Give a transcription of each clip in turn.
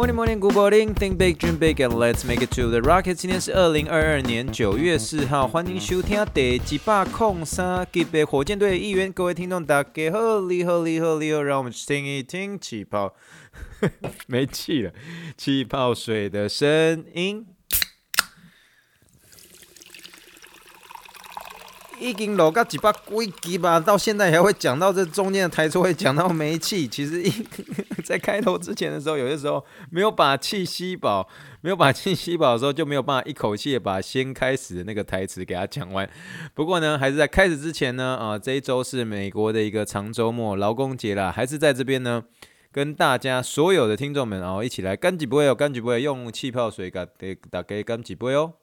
Morning, morning, good morning. Think big, dream big, and let's make it to the rocket. 今天是二零二二年九月四号，欢迎收听第一百零三集的火箭队一员。各位听众，大家好，你好，你好，你好，让我们听一听气泡，没气了，气泡水的声音。已经录个几百几吧，到现在还会讲到这中间的台词，会讲到没气。其实一 在开头之前的时候，有些时候没有把气吸饱，没有把气吸饱的时候，就没有办法一口气把先开始的那个台词给它讲完。不过呢，还是在开始之前呢，啊，这一周是美国的一个长周末，劳工节啦，还是在这边呢，跟大家所有的听众们哦，一起来干几杯哦，干几杯，用气泡水给大家干几杯哦。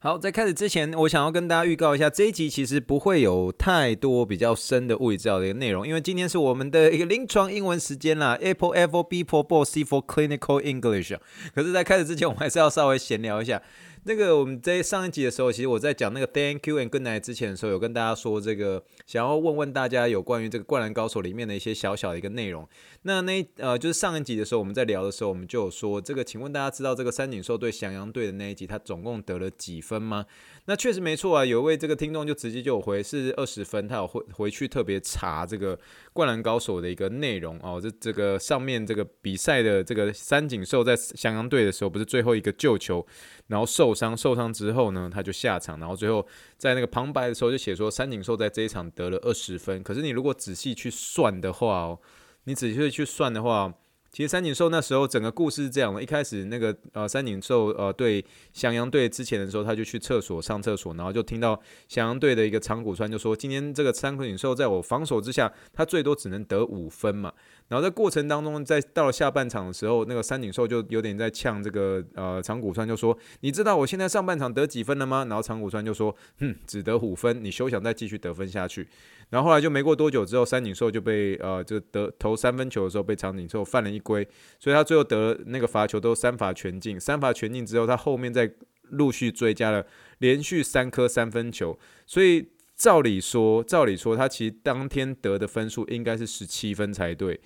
好，在开始之前，我想要跟大家预告一下，这一集其实不会有太多比较深的物理治疗的一个内容，因为今天是我们的一个临床英文时间啦，Apple Apple B for Ball C for Clinical English。可是，在开始之前，我们还是要稍微闲聊一下。那个我们在上一集的时候，其实我在讲那个 Thank you and good night 之前的时候，有跟大家说这个，想要问问大家有关于这个《灌篮高手》里面的一些小小的一个内容。那那呃，就是上一集的时候我们在聊的时候，我们就有说这个，请问大家知道这个三井寿对翔阳队的那一集，他总共得了几分吗？那确实没错啊，有一位这个听众就直接就有回是二十分，他有回回去特别查这个《灌篮高手》的一个内容哦，这这个上面这个比赛的这个三井寿在翔阳队的时候，不是最后一个救球，然后受伤，受伤之后呢，他就下场，然后最后在那个旁白的时候就写说三井寿在这一场得了二十分，可是你如果仔细去算的话哦，你仔细去算的话。其实三井寿那时候整个故事是这样的，一开始那个呃三井寿呃对翔阳队之前的时候，他就去厕所上厕所，然后就听到翔阳队的一个长谷川就说：“今天这个三井寿在我防守之下，他最多只能得五分嘛。”然后在过程当中，在到了下半场的时候，那个三井寿就有点在呛这个呃长谷川，就说：“你知道我现在上半场得几分了吗？”然后长谷川就说：“哼，只得五分，你休想再继续得分下去。”然后后来就没过多久之后，三井寿就被呃就得投三分球的时候被长井寿犯了一规，所以他最后得那个罚球都三罚全进，三罚全进之后，他后面再陆续追加了连续三颗三分球，所以照理说，照理说他其实当天得的分数应该是十七分才对。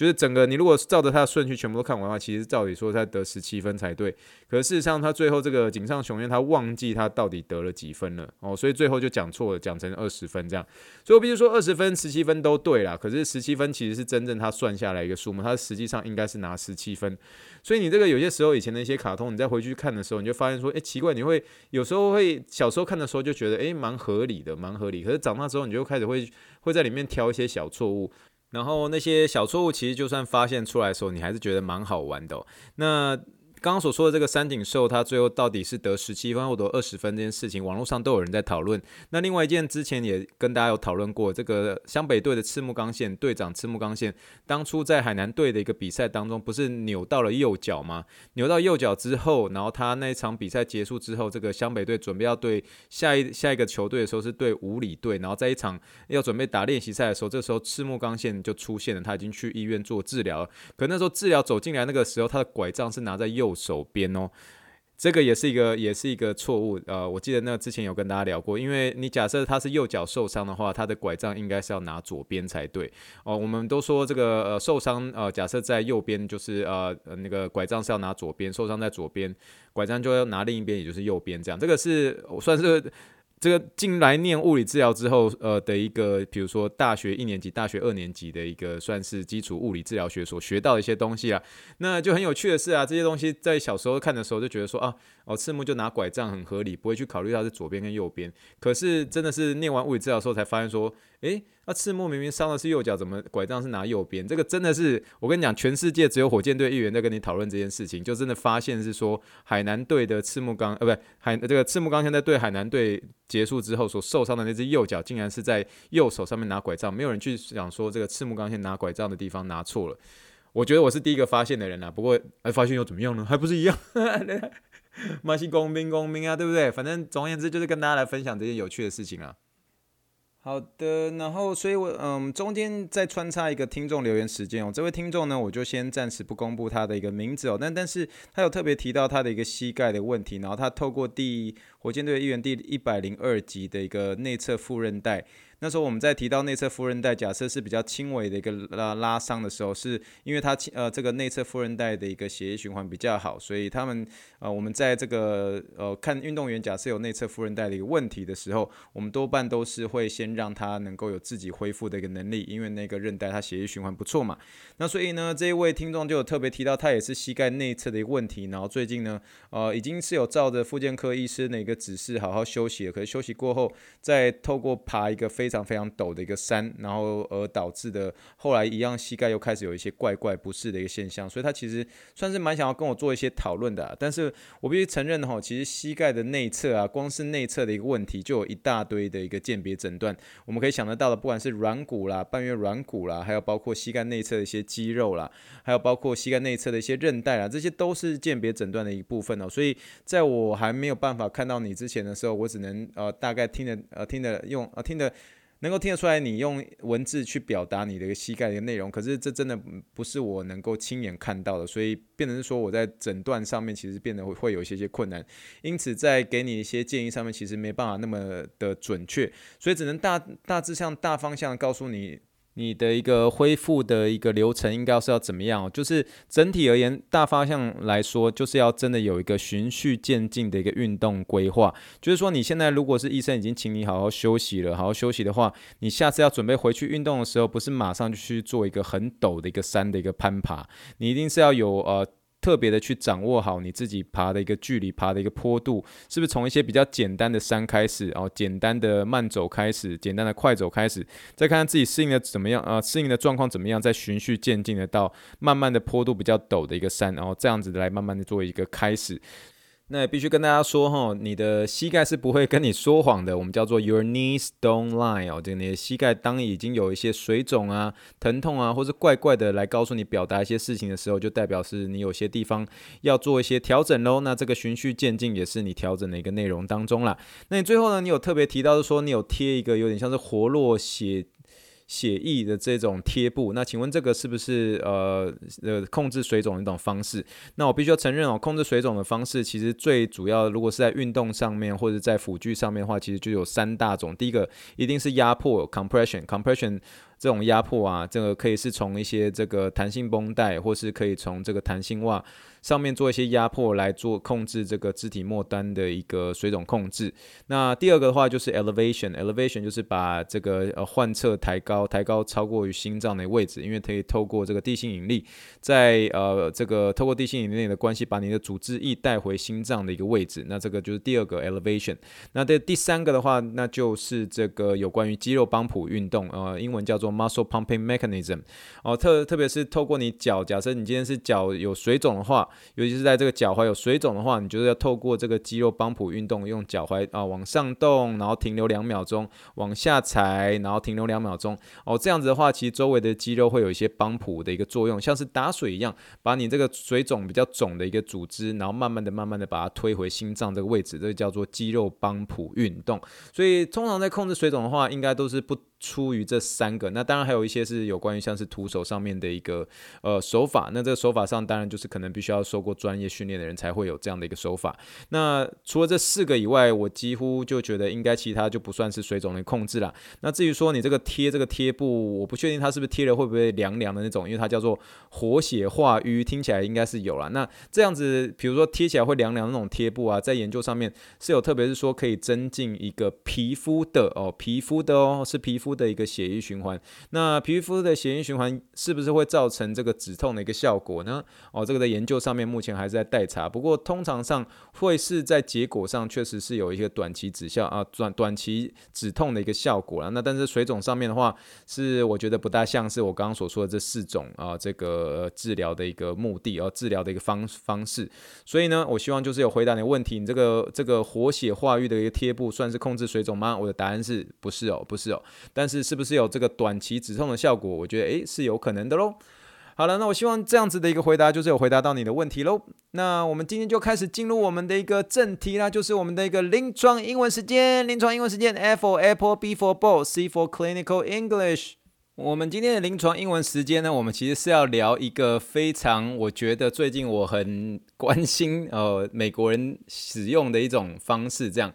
就是整个，你如果照着他的顺序全部都看完的话，其实照理说他得十七分才对。可是事实上，他最后这个井上雄彦他忘记他到底得了几分了哦，所以最后就讲错了，讲成二十分这样。所以我必须说二十分、十七分都对啦。可是十七分其实是真正他算下来一个数目，他实际上应该是拿十七分。所以你这个有些时候以前的一些卡通，你再回去看的时候，你就发现说，诶，奇怪，你会有时候会小时候看的时候就觉得，诶，蛮合理的，蛮合理。可是长大之后，你就开始会会在里面挑一些小错误。然后那些小错误，其实就算发现出来的时候，你还是觉得蛮好玩的。那刚刚所说的这个三井寿，他最后到底是得十七分或得二十分这件事情，网络上都有人在讨论。那另外一件，之前也跟大家有讨论过，这个湘北队的赤木刚宪队长赤木刚宪，当初在海南队的一个比赛当中，不是扭到了右脚吗？扭到右脚之后，然后他那一场比赛结束之后，这个湘北队准备要对下一下一个球队的时候，是对五里队，然后在一场要准备打练习赛的时候，这时候赤木刚宪就出现了，他已经去医院做治疗了。可那时候治疗走进来那个时候，他的拐杖是拿在右。手边哦，这个也是一个，也是一个错误。呃，我记得那之前有跟大家聊过，因为你假设他是右脚受伤的话，他的拐杖应该是要拿左边才对哦。我们都说这个呃受伤呃，假设在右边就是呃那个拐杖是要拿左边，受伤在左边，拐杖就要拿另一边，也就是右边这样。这个是我算是。这个进来念物理治疗之后，呃的一个，比如说大学一年级、大学二年级的一个，算是基础物理治疗学所学到的一些东西啊，那就很有趣的是啊，这些东西在小时候看的时候就觉得说啊，哦，赤木就拿拐杖很合理，不会去考虑它是左边跟右边。可是真的是念完物理治疗之后才发现说，诶。那赤木明明伤的是右脚，怎么拐杖是拿右边？这个真的是我跟你讲，全世界只有火箭队议员在跟你讨论这件事情，就真的发现是说海南队的赤木刚，呃，不，海这个赤木刚现在对海南队结束之后所受伤的那只右脚，竟然是在右手上面拿拐杖，没有人去想说这个赤木刚先拿拐杖的地方拿错了。我觉得我是第一个发现的人啊，不过哎，发现又怎么样呢？还不是一样，马西公平公平啊，对不对？反正总而言之，就是跟大家来分享这些有趣的事情啊。好的，然后所以我，嗯，中间再穿插一个听众留言时间哦。这位听众呢，我就先暂时不公布他的一个名字哦。但但是他有特别提到他的一个膝盖的问题，然后他透过第火箭队议员第一百零二集的一个内侧副韧带。那时候我们在提到内侧副韧带，假设是比较轻微的一个拉拉伤的时候，是因为它呃这个内侧副韧带的一个血液循环比较好，所以他们呃我们在这个呃看运动员假设有内侧副韧带的一个问题的时候，我们多半都是会先让他能够有自己恢复的一个能力，因为那个韧带它血液循环不错嘛。那所以呢，这一位听众就有特别提到，他也是膝盖内侧的一个问题，然后最近呢呃已经是有照着复健科医师的一个指示好好休息了，可是休息过后再透过爬一个非非非常非常陡的一个山，然后而导致的后来一样膝盖又开始有一些怪怪不适的一个现象，所以他其实算是蛮想要跟我做一些讨论的。但是我必须承认哈，其实膝盖的内侧啊，光是内侧的一个问题就有一大堆的一个鉴别诊断，我们可以想得到的，不管是软骨啦、半月软骨啦，还有包括膝盖内侧的一些肌肉啦，还有包括膝盖内侧的一些韧带啦，这些都是鉴别诊断的一部分哦。所以在我还没有办法看到你之前的时候，我只能呃大概听的呃听的用呃听的。能够听得出来，你用文字去表达你的一个膝盖的一个内容，可是这真的不是我能够亲眼看到的，所以变成是说我在诊断上面其实变得会有一些些困难，因此在给你一些建议上面其实没办法那么的准确，所以只能大大致上大方向告诉你。你的一个恢复的一个流程应该是要怎么样？就是整体而言，大方向来说，就是要真的有一个循序渐进的一个运动规划。就是说，你现在如果是医生已经请你好好休息了，好好休息的话，你下次要准备回去运动的时候，不是马上就去做一个很陡的一个山的一个攀爬，你一定是要有呃。特别的去掌握好你自己爬的一个距离，爬的一个坡度，是不是从一些比较简单的山开始，哦简单的慢走开始，简单的快走开始，再看看自己适应的怎么样啊，适应的状况怎么样，再循序渐进的到慢慢的坡度比较陡的一个山，然后这样子来慢慢的做一个开始。那必须跟大家说哈，你的膝盖是不会跟你说谎的。我们叫做 Your knees don't lie 哦，就你的膝盖当已经有一些水肿啊、疼痛啊，或是怪怪的来告诉你表达一些事情的时候，就代表是你有些地方要做一些调整喽。那这个循序渐进也是你调整的一个内容当中啦。那你最后呢，你有特别提到是说你有贴一个有点像是活络血。写意的这种贴布，那请问这个是不是呃呃控制水肿的一种方式？那我必须要承认哦，控制水肿的方式其实最主要，如果是在运动上面或者在辅具上面的话，其实就有三大种。第一个一定是压迫 （compression），compression。这种压迫啊，这个可以是从一些这个弹性绷带，或是可以从这个弹性袜上面做一些压迫来做控制这个肢体末端的一个水肿控制。那第二个的话就是 elevation，elevation 就是把这个呃患侧抬高，抬高超过于心脏的位置，因为可以透过这个地心引力，在呃这个透过地心引力的关系，把你的组织液带回心脏的一个位置。那这个就是第二个 elevation。那这第三个的话，那就是这个有关于肌肉帮浦运动，呃，英文叫做。Muscle pumping mechanism，哦，特特别是透过你脚，假设你今天是脚有水肿的话，尤其是在这个脚踝有水肿的话，你就是要透过这个肌肉帮浦运动，用脚踝啊往上动，然后停留两秒钟，往下踩，然后停留两秒钟，哦，这样子的话，其实周围的肌肉会有一些帮浦的一个作用，像是打水一样，把你这个水肿比较肿的一个组织，然后慢慢的、慢慢的把它推回心脏这个位置，这个叫做肌肉帮浦运动。所以通常在控制水肿的话，应该都是不。出于这三个，那当然还有一些是有关于像是徒手上面的一个呃手法，那这个手法上当然就是可能必须要受过专业训练的人才会有这样的一个手法。那除了这四个以外，我几乎就觉得应该其他就不算是水肿的控制了。那至于说你这个贴这个贴布，我不确定它是不是贴了会不会凉凉的那种，因为它叫做活血化瘀，听起来应该是有了。那这样子，比如说贴起来会凉凉那种贴布啊，在研究上面是有特别是说可以增进一个皮肤的哦，皮肤的哦，是皮肤。的一个血液循环，那皮肤的血液循环是不是会造成这个止痛的一个效果呢？哦，这个在研究上面目前还是在待查，不过通常上会是在结果上确实是有一些短期止效啊，短短期止痛的一个效果了。那但是水肿上面的话，是我觉得不大像是我刚刚所说的这四种啊，这个治疗的一个目的啊，治疗的一个方方式。所以呢，我希望就是有回答你问题，你这个这个活血化瘀的一个贴布算是控制水肿吗？我的答案是不是哦，不是哦，但是是不是有这个短期止痛的效果？我觉得诶是有可能的喽。好了，那我希望这样子的一个回答就是有回答到你的问题喽。那我们今天就开始进入我们的一个正题啦，就是我们的一个临床英文时间。临床英文时间，A for Apple，B for Ball，C for Clinical English。我们今天的临床英文时间呢，我们其实是要聊一个非常，我觉得最近我很关心，呃，美国人使用的一种方式，这样。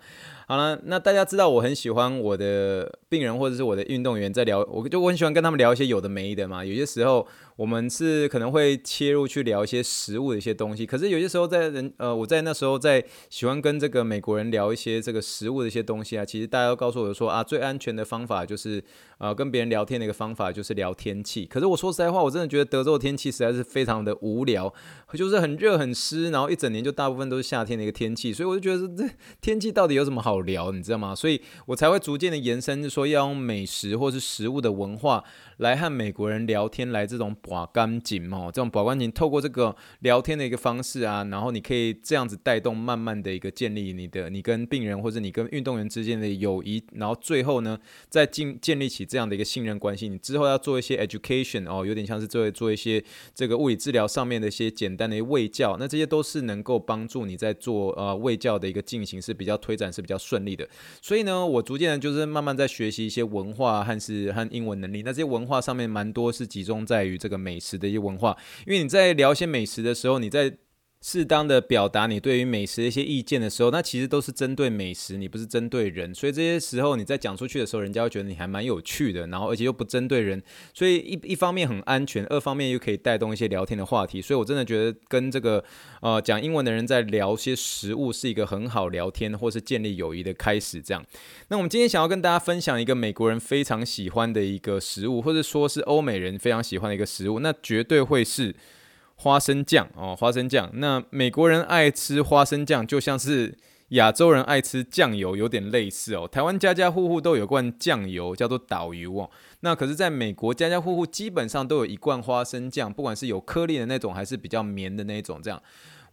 好了，那大家知道我很喜欢我的病人或者是我的运动员在聊，我就我很喜欢跟他们聊一些有的没的嘛。有些时候我们是可能会切入去聊一些食物的一些东西，可是有些时候在人呃，我在那时候在喜欢跟这个美国人聊一些这个食物的一些东西啊，其实大家都告诉我说啊，最安全的方法就是呃跟别人聊天的一个方法就是聊天气。可是我说实在话，我真的觉得德州的天气实在是非常的无聊，就是很热很湿，然后一整年就大部分都是夏天的一个天气，所以我就觉得这天气到底有什么好？聊，你知道吗？所以我才会逐渐的延伸，就是要用美食或是食物的文化来和美国人聊天，来这种把干净哦，这种把干净，透过这个聊天的一个方式啊，然后你可以这样子带动，慢慢的一个建立你的你跟病人或者你跟运动员之间的友谊，然后最后呢，再建建立起这样的一个信任关系。你之后要做一些 education 哦，有点像是做做一些这个物理治疗上面的一些简单的一些卫教，那这些都是能够帮助你在做呃卫教的一个进行是比较推展是比较顺利的，所以呢，我逐渐的就是慢慢在学学习一些文化和是和英文能力。那这些文化上面蛮多是集中在于这个美食的一些文化，因为你在聊一些美食的时候，你在。适当的表达你对于美食的一些意见的时候，那其实都是针对美食，你不是针对人，所以这些时候你在讲出去的时候，人家会觉得你还蛮有趣的，然后而且又不针对人，所以一一方面很安全，二方面又可以带动一些聊天的话题，所以我真的觉得跟这个呃讲英文的人在聊些食物是一个很好聊天或是建立友谊的开始。这样，那我们今天想要跟大家分享一个美国人非常喜欢的一个食物，或者说是欧美人非常喜欢的一个食物，那绝对会是。花生酱哦，花生酱。那美国人爱吃花生酱，就像是亚洲人爱吃酱油，有点类似哦。台湾家家户户都有罐酱油，叫做导油哦。那可是在美国，家家户户基本上都有一罐花生酱，不管是有颗粒的那种，还是比较绵的那种，这样。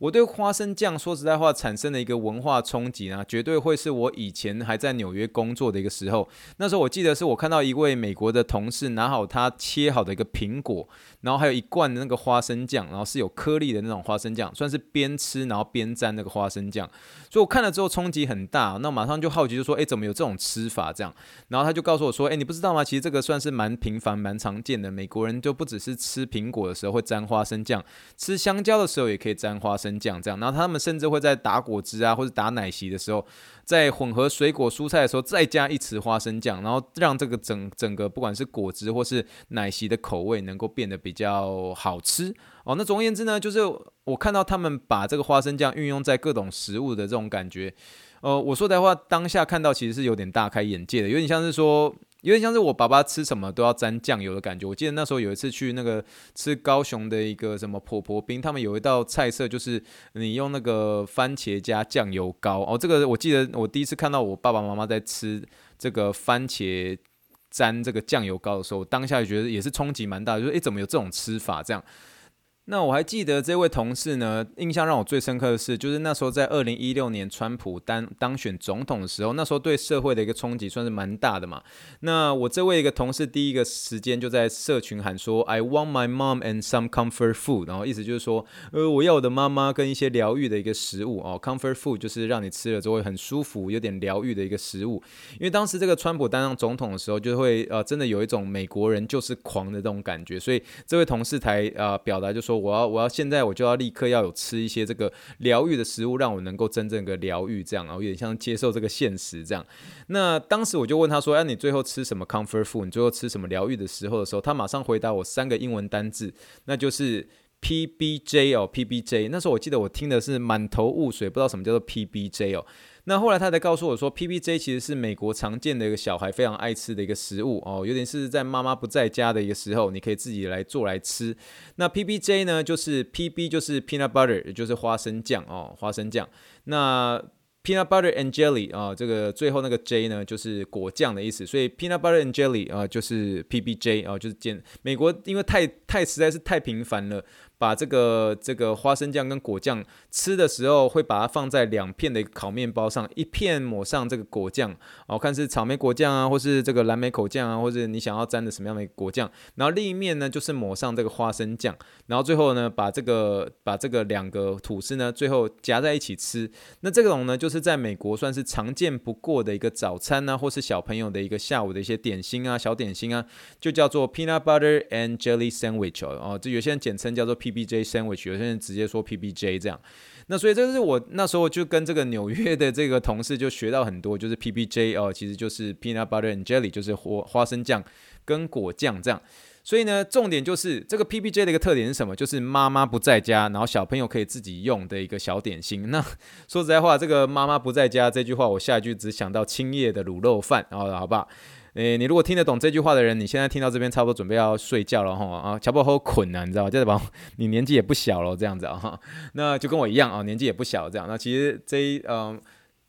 我对花生酱说实在话产生的一个文化冲击呢，绝对会是我以前还在纽约工作的一个时候。那时候我记得是我看到一位美国的同事拿好他切好的一个苹果，然后还有一罐的那个花生酱，然后是有颗粒的那种花生酱，算是边吃然后边沾那个花生酱。所以我看了之后冲击很大，那马上就好奇就说：“诶，怎么有这种吃法？”这样，然后他就告诉我说：“诶，你不知道吗？其实这个算是蛮频繁、蛮常见的。美国人就不只是吃苹果的时候会沾花生酱，吃香蕉的时候也可以沾花生。”酱这样，然后他们甚至会在打果汁啊，或者打奶昔的时候，在混合水果蔬菜的时候，再加一匙花生酱，然后让这个整整个不管是果汁或是奶昔的口味能够变得比较好吃哦。那总而言之呢，就是我看到他们把这个花生酱运用在各种食物的这种感觉，呃，我说的话当下看到其实是有点大开眼界的，有点像是说。有点像是我爸爸吃什么都要沾酱油的感觉。我记得那时候有一次去那个吃高雄的一个什么婆婆冰，他们有一道菜色就是你用那个番茄加酱油膏哦。这个我记得我第一次看到我爸爸妈妈在吃这个番茄沾这个酱油膏的时候，当下就觉得也是冲击蛮大，就是诶，怎么有这种吃法这样？那我还记得这位同事呢，印象让我最深刻的是，就是那时候在二零一六年川普当当选总统的时候，那时候对社会的一个冲击算是蛮大的嘛。那我这位一个同事第一个时间就在社群喊说：“I want my mom and some comfort food。”然后意思就是说，呃，我要我的妈妈跟一些疗愈的一个食物哦，comfort food 就是让你吃了之后很舒服、有点疗愈的一个食物。因为当时这个川普当上总统的时候，就会呃真的有一种美国人就是狂的这种感觉，所以这位同事才呃表达就说。我要，我要现在我就要立刻要有吃一些这个疗愈的食物，让我能够真正的疗愈，这样，然后有点像接受这个现实这样。那当时我就问他说：“哎，你最后吃什么 comfort food？你最后吃什么疗愈的时候的时候？”他马上回答我三个英文单字，那就是 PBJ 哦，PBJ。那时候我记得我听的是满头雾水，不知道什么叫做 PBJ 哦。那后来他才告诉我说，PBJ 其实是美国常见的一个小孩非常爱吃的一个食物哦，有点是在妈妈不在家的一个时候，你可以自己来做来吃。那 PBJ 呢，就是 PB 就是 peanut butter，也就是花生酱哦，花生酱。那 peanut butter and jelly 啊，这个最后那个 J 呢，就是果酱的意思，所以 peanut butter and jelly 啊，就是 PBJ 啊，就是见美国因为太太实在是太频繁了。把这个这个花生酱跟果酱吃的时候，会把它放在两片的烤面包上，一片抹上这个果酱，哦，看是草莓果酱啊，或是这个蓝莓口酱啊，或者你想要沾的什么样的果酱，然后另一面呢就是抹上这个花生酱，然后最后呢把这个把这个两个吐司呢最后夹在一起吃。那这种呢就是在美国算是常见不过的一个早餐呢、啊，或是小朋友的一个下午的一些点心啊，小点心啊，就叫做 peanut butter and jelly sandwich 哦，这有些人简称叫做 PBJ sandwich，有些人直接说 PBJ 这样。那所以这是我那时候就跟这个纽约的这个同事就学到很多，就是 PBJ 哦，其实就是 peanut butter and jelly，就是花花生酱跟果酱这样。所以呢，重点就是这个 PBJ 的一个特点是什么？就是妈妈不在家，然后小朋友可以自己用的一个小点心。那说实在话，这个妈妈不在家这句话，我下一句只想到青叶的卤肉饭，然后好不好？诶，你如果听得懂这句话的人，你现在听到这边差不多准备要睡觉了哈啊，差不多好困难，你知道吗？就是把你年纪也不小了，这样子啊哈，那就跟我一样啊，年纪也不小这样。那其实这一嗯，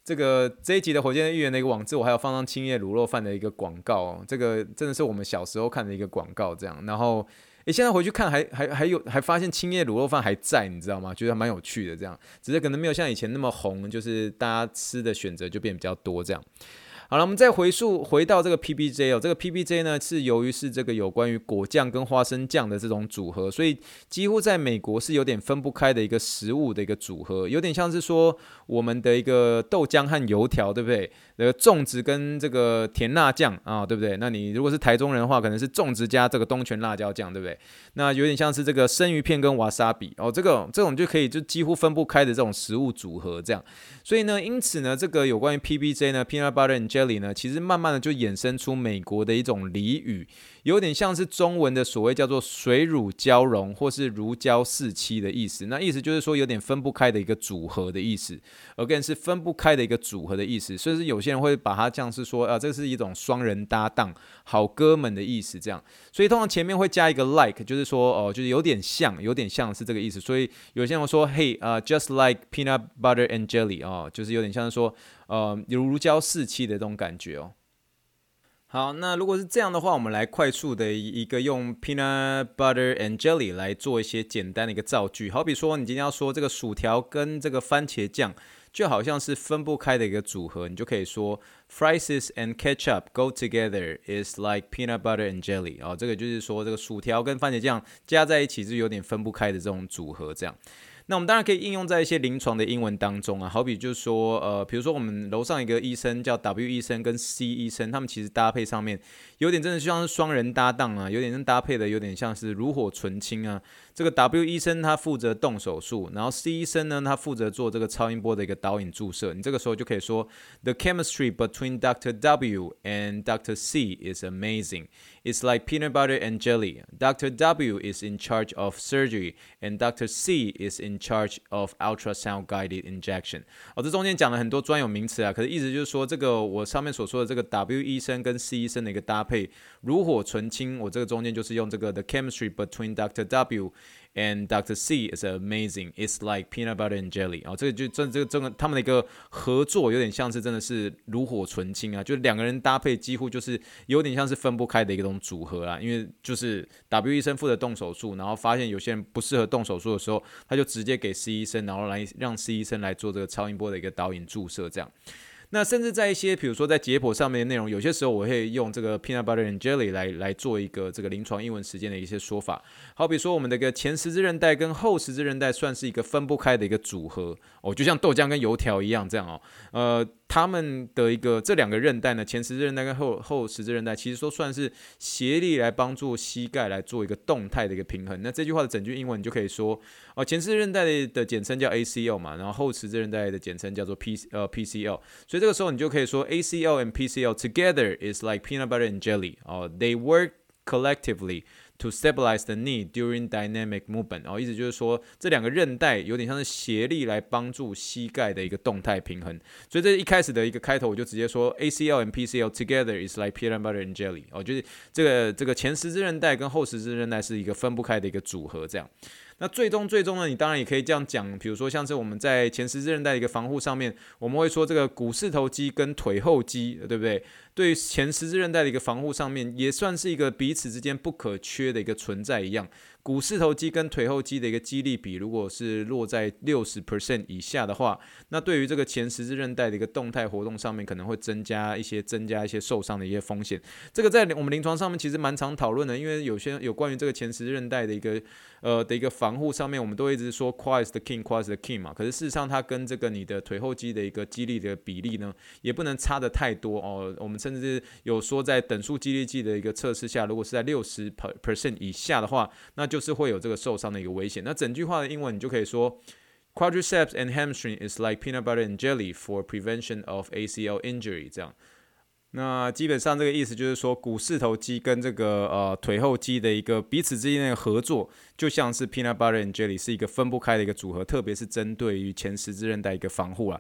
这个这一集的火箭预言的一个网址，我还有放上青叶卤肉饭的一个广告，这个真的是我们小时候看的一个广告这样。然后诶，现在回去看还还还有还发现青叶卤肉饭还在，你知道吗？觉得蛮有趣的这样，只是可能没有像以前那么红，就是大家吃的选择就变比较多这样。好了，我们再回溯回到这个 PBJ 哦，这个 PBJ 呢是由于是这个有关于果酱跟花生酱的这种组合，所以几乎在美国是有点分不开的一个食物的一个组合，有点像是说我们的一个豆浆和油条，对不对？那个粽子跟这个甜辣酱啊，对不对？那你如果是台中人的话，可能是粽子加这个东泉辣椒酱，对不对？那有点像是这个生鱼片跟瓦萨比哦，这个这种就可以就几乎分不开的这种食物组合这样。所以呢，因此呢，这个有关于 PBJ 呢，Peanut Butter and Jelly 这里呢，其实慢慢的就衍生出美国的一种俚语。有点像是中文的所谓叫做水乳交融，或是如胶似漆的意思。那意思就是说有点分不开的一个组合的意思，而更是分不开的一个组合的意思。所以是有些人会把它像是说啊，这是一种双人搭档、好哥们的意思这样。所以通常前面会加一个 like，就是说哦，就是有点像，有点像是这个意思。所以有些人会说嘿啊，just like peanut butter and jelly 哦，就是有点像是说呃，如如胶似漆的这种感觉哦。好，那如果是这样的话，我们来快速的一个用 peanut butter and jelly 来做一些简单的一个造句。好比说，你今天要说这个薯条跟这个番茄酱就好像是分不开的一个组合，你就可以说 fries and ketchup go together is like peanut butter and jelly。哦，这个就是说这个薯条跟番茄酱加在一起是有点分不开的这种组合，这样。那我们当然可以应用在一些临床的英文当中啊，好比就是说，呃，比如说我们楼上一个医生叫 W 医生跟 C 医生，他们其实搭配上面有点真的像是双人搭档啊，有点搭配的有点像是炉火纯青啊。这个 W 医生他负责动手术，然后 C 医生呢，他负责做这个超音波的一个导引注射。你这个时候就可以说，The chemistry between Dr. W and Dr. C is amazing. It's like peanut butter and jelly. Dr. W is in charge of surgery, and Dr. C is in charge of ultrasound guided injection. 哦，这中间讲了很多专有名词啊，可是意思就是说，这个我上面所说的这个 W 医生跟 C 医生的一个搭配，炉火纯青。我这个中间就是用这个 The chemistry between Dr. W And Dr. C is amazing. It's like peanut butter and jelly. 啊，这个就这这个这个他们的一个合作有点像是真的是炉火纯青啊，就两个人搭配几乎就是有点像是分不开的一种组合啊。因为就是 W 医生负责动手术，然后发现有些人不适合动手术的时候，他就直接给 C 医生，然后来让 C 医生来做这个超音波的一个导引注射，这样。那甚至在一些，比如说在解剖上面的内容，有些时候我会用这个 peanut butter and jelly 来来做一个这个临床英文实践的一些说法。好比说，我们的个前十字韧带跟后十字韧带算是一个分不开的一个组合哦，就像豆浆跟油条一样这样哦，呃。他们的一个这两个韧带呢，前十字韧带跟后后十字韧带，其实说算是协力来帮助膝盖来做一个动态的一个平衡。那这句话的整句英文你就可以说哦，前十字韧带的简称叫 ACL 嘛，然后后十字韧带的简称叫做 P 呃 PCL。所以这个时候你就可以说 ACL and PCL together is like peanut butter and jelly 哦，they work collectively。To stabilize the knee during dynamic movement，哦，意思就是说这两个韧带有点像是协力来帮助膝盖的一个动态平衡。所以这一开始的一个开头我就直接说 ACL and PCL together is like peanut butter and jelly，哦，就是这个这个前十字韧带跟后十字韧带是一个分不开的一个组合，这样。那最终最终呢，你当然也可以这样讲，比如说像是我们在前十字韧带的一个防护上面，我们会说这个股四头肌跟腿后肌，对不对？对于前十字韧带的一个防护上面，也算是一个彼此之间不可缺缺的一个存在一样。股四头肌跟腿后肌的一个肌力比，如果是落在六十 percent 以下的话，那对于这个前十字韧带的一个动态活动上面，可能会增加一些增加一些受伤的一些风险。这个在我们临床上面其实蛮常讨论的，因为有些有关于这个前十字韧带的一个呃的一个防护上面，我们都一直说 quad is the king，quad is the king 嘛。可是事实上，它跟这个你的腿后肌的一个肌力的比例呢，也不能差得太多哦。我们甚至有说，在等速肌力计的一个测试下，如果是在六十 percent 以下的话，那就是会有这个受伤的一个危险。那整句话的英文你就可以说，Quadriceps and hamstring is like peanut butter and jelly for prevention of ACL injury。这样，那基本上这个意思就是说，股四头肌跟这个呃腿后肌的一个彼此之间的合作，就像是 peanut butter and jelly 是一个分不开的一个组合，特别是针对于前十字韧带一个防护啊。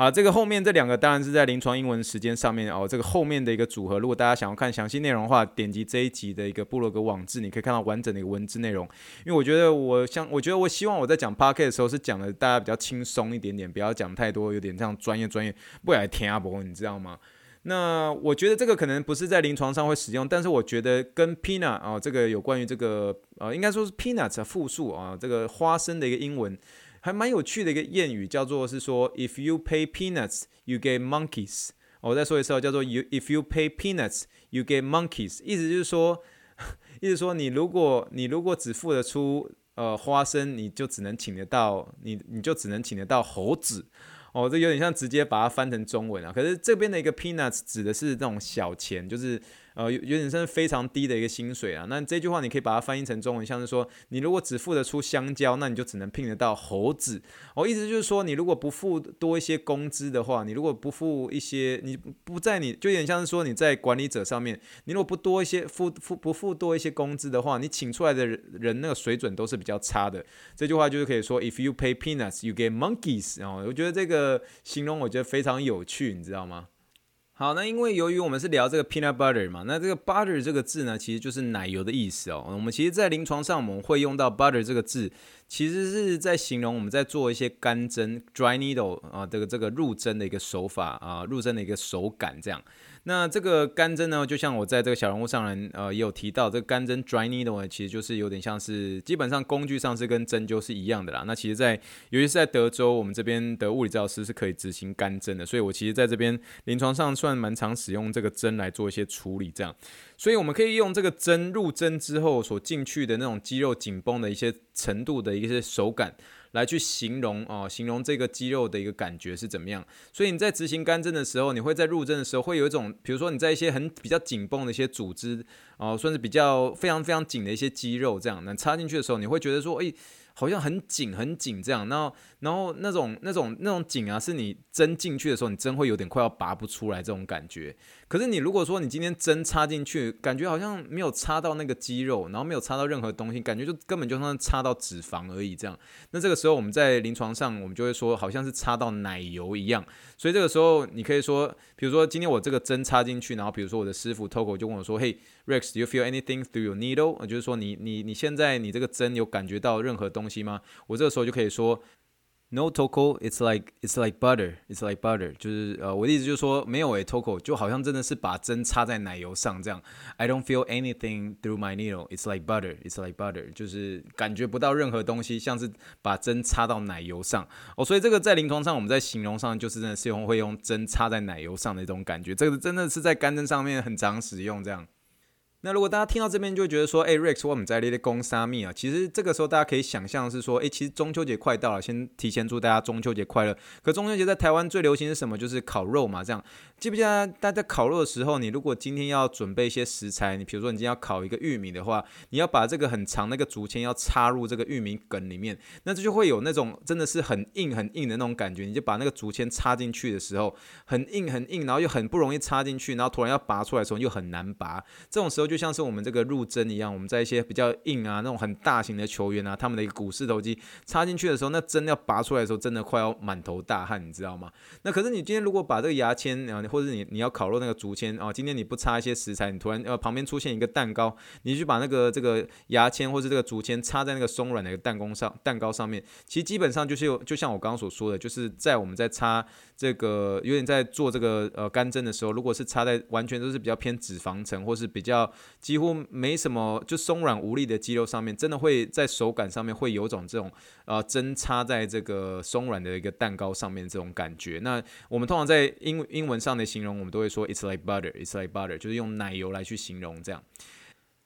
啊，这个后面这两个当然是在临床英文时间上面哦。这个后面的一个组合，如果大家想要看详细内容的话，点击这一集的一个部落格网志，你可以看到完整的一个文字内容。因为我觉得我像，我觉得我希望我在讲 Podcast 的时候是讲的大家比较轻松一点点，不要讲太多，有点这样专业专业，不来听阿伯，你知道吗？那我觉得这个可能不是在临床上会使用，但是我觉得跟 peanut 啊，这个有关于这个呃，应该说是 peanuts 复数啊，这个花生的一个英文。还蛮有趣的一个谚语，叫做是说，If you pay peanuts, you get monkeys。我再说一次，叫做 You If you pay peanuts, you get monkeys。意思就是说，意思说你如果你如果只付得出呃花生，你就只能请得到你你就只能请得到猴子。哦，这有点像直接把它翻成中文啊。可是这边的一个 peanuts 指的是那种小钱，就是。呃，有有点是非常低的一个薪水啊。那这句话你可以把它翻译成中文，像是说，你如果只付得出香蕉，那你就只能聘得到猴子。哦，意思就是说，你如果不付多一些工资的话，你如果不付一些，你不在你就有点像是说你在管理者上面，你如果不多一些付付不付多一些工资的话，你请出来的人人那个水准都是比较差的。这句话就是可以说，If you pay peanuts, you get monkeys。哦，我觉得这个形容我觉得非常有趣，你知道吗？好，那因为由于我们是聊这个 peanut butter 嘛，那这个 butter 这个字呢，其实就是奶油的意思哦。我们其实，在临床上我们会用到 butter 这个字，其实是在形容我们在做一些干针 dry needle 啊，这个这个入针的一个手法啊，入针的一个手感这样。那这个干针呢，就像我在这个小人物上人呃也有提到，这个干针 dry needle 呢，其实就是有点像是基本上工具上是跟针灸是一样的啦。那其实在，在尤其是在德州，我们这边的物理治疗师是可以执行干针的，所以我其实在这边临床上算蛮常使用这个针来做一些处理，这样。所以我们可以用这个针入针之后所进去的那种肌肉紧绷的一些程度的一些手感。来去形容哦，形容这个肌肉的一个感觉是怎么样？所以你在执行干针的时候，你会在入针的时候会有一种，比如说你在一些很比较紧绷的一些组织哦，算是比较非常非常紧的一些肌肉这样，那插进去的时候，你会觉得说，诶。好像很紧很紧这样，然后然后那种那种那种紧啊，是你针进去的时候，你针会有点快要拔不出来这种感觉。可是你如果说你今天针插进去，感觉好像没有插到那个肌肉，然后没有插到任何东西，感觉就根本就像插到脂肪而已这样。那这个时候我们在临床上，我们就会说好像是插到奶油一样。所以这个时候你可以说，比如说今天我这个针插进去，然后比如说我的师傅 Toko 就问我说：“嘿。” Rex，do you feel anything through your needle？就是说你，你你现在你这个针有感觉到任何东西吗？我这个时候就可以说，No，Toko，it's like it's like butter，it's like butter。就是呃，我的意思就是说，没有诶，Toko，就好像真的是把针插在奶油上这样。I don't feel anything through my needle，it's like butter，it's like butter。就是感觉不到任何东西，像是把针插到奶油上哦。所以这个在临床上，我们在形容上就是真的是用会用针插在奶油上的一种感觉。这个真的是在干针上面很常使用这样。那如果大家听到这边就会觉得说，哎，Rex，我们在列的攻杀密啊，其实这个时候大家可以想象是说，哎，其实中秋节快到了，先提前祝大家中秋节快乐。可中秋节在台湾最流行是什么？就是烤肉嘛，这样。记不记得大家在烤肉的时候，你如果今天要准备一些食材，你比如说你今天要烤一个玉米的话，你要把这个很长那个竹签要插入这个玉米梗里面，那这就会有那种真的是很硬很硬的那种感觉。你就把那个竹签插进去的时候，很硬很硬，然后又很不容易插进去，然后突然要拔出来的时候又很难拔。这种时候就像是我们这个入针一样，我们在一些比较硬啊那种很大型的球员啊，他们的一个股四头肌插进去的时候，那针要拔出来的时候，真的快要满头大汗，你知道吗？那可是你今天如果把这个牙签啊。或者你你要烤肉那个竹签啊，今天你不插一些食材，你突然呃旁边出现一个蛋糕，你去把那个这个牙签或者这个竹签插在那个松软的一个蛋糕上，蛋糕上面，其实基本上就是，就像我刚刚所说的，就是在我们在插这个有点在做这个呃干针的时候，如果是插在完全都是比较偏脂肪层或是比较几乎没什么就松软无力的肌肉上面，真的会在手感上面会有种这种呃针插在这个松软的一个蛋糕上面这种感觉。那我们通常在英英文上的形容，我们都会说 it's like butter，it's like butter，就是用奶油来去形容这样。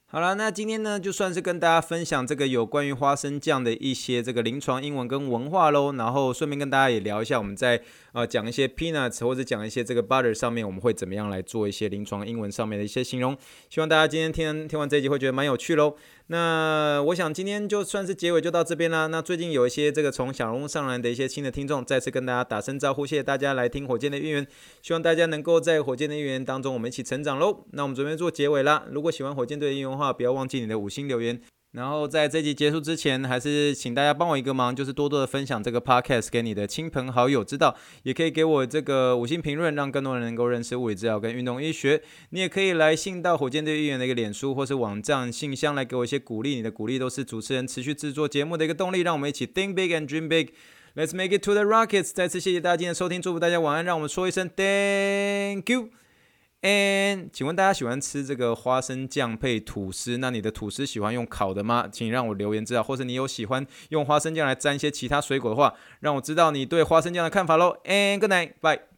好了，那今天呢，就算是跟大家分享这个有关于花生酱的一些这个临床英文跟文化喽，然后顺便跟大家也聊一下，我们在呃讲一些 peanuts 或者讲一些这个 butter 上面，我们会怎么样来做一些临床英文上面的一些形容。希望大家今天听听完这一集会觉得蛮有趣喽。那我想今天就算是结尾就到这边啦。那最近有一些这个从小人物上来的一些新的听众，再次跟大家打声招呼，谢谢大家来听火箭的预言。希望大家能够在火箭的预言当中，我们一起成长喽。那我们准备做结尾啦。如果喜欢火箭队的预言的话，不要忘记你的五星留言。然后在这集结束之前，还是请大家帮我一个忙，就是多多的分享这个 podcast 给你的亲朋好友知道，也可以给我这个五星评论，让更多人能够认识物理治疗跟运动医学。你也可以来信到火箭队议员的一个脸书或是网站信箱来给我一些鼓励，你的鼓励都是主持人持续制作节目的一个动力。让我们一起 think big and dream big。Let's make it to the Rockets！再次谢谢大家今天收听，祝福大家晚安。让我们说一声 Thank you。And，请问大家喜欢吃这个花生酱配吐司？那你的吐司喜欢用烤的吗？请让我留言知道。或者你有喜欢用花生酱来沾一些其他水果的话，让我知道你对花生酱的看法喽。And good night，bye。